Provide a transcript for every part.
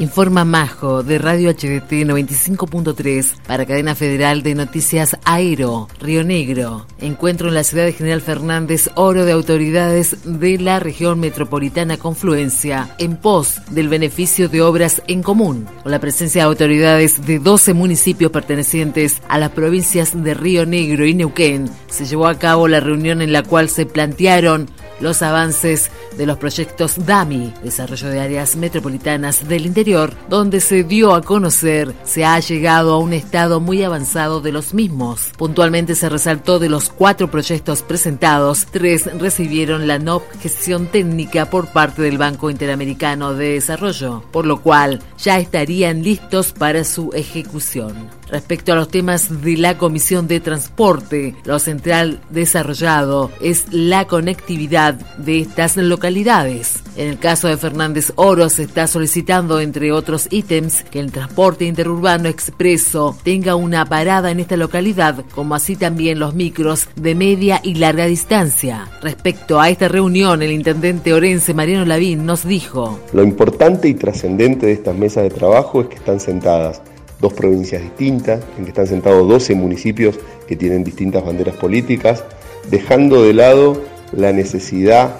Informa Majo de Radio HDT 95.3 para Cadena Federal de Noticias Aero, Río Negro. Encuentro en la ciudad de General Fernández oro de autoridades de la región metropolitana Confluencia en pos del beneficio de obras en común, con la presencia de autoridades de 12 municipios pertenecientes a las provincias de Río Negro y Neuquén. Se llevó a cabo la reunión en la cual se plantearon los avances de los proyectos DAMI, Desarrollo de Áreas Metropolitanas del Interior, donde se dio a conocer se ha llegado a un estado muy avanzado de los mismos. Puntualmente se resaltó de los cuatro proyectos presentados, tres recibieron la no gestión técnica por parte del Banco Interamericano de Desarrollo, por lo cual ya estarían listos para su ejecución. Respecto a los temas de la Comisión de Transporte, lo central desarrollado es la conectividad de estas localidades. En el caso de Fernández Oro se está solicitando, entre otros ítems, que el transporte interurbano expreso tenga una parada en esta localidad, como así también los micros de media y larga distancia. Respecto a esta reunión, el intendente orense Mariano Lavín nos dijo: Lo importante y trascendente de estas mesas de trabajo es que están sentadas dos provincias distintas, en que están sentados 12 municipios que tienen distintas banderas políticas, dejando de lado la necesidad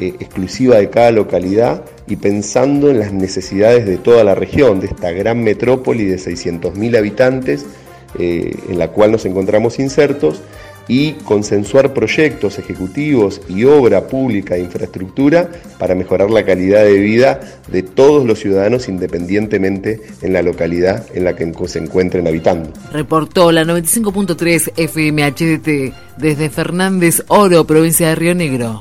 eh, exclusiva de cada localidad y pensando en las necesidades de toda la región, de esta gran metrópoli de 600.000 habitantes eh, en la cual nos encontramos insertos y consensuar proyectos ejecutivos y obra pública de infraestructura para mejorar la calidad de vida de todos los ciudadanos independientemente en la localidad en la que se encuentren habitando. Reportó la 95.3 FMHDT desde Fernández Oro, provincia de Río Negro.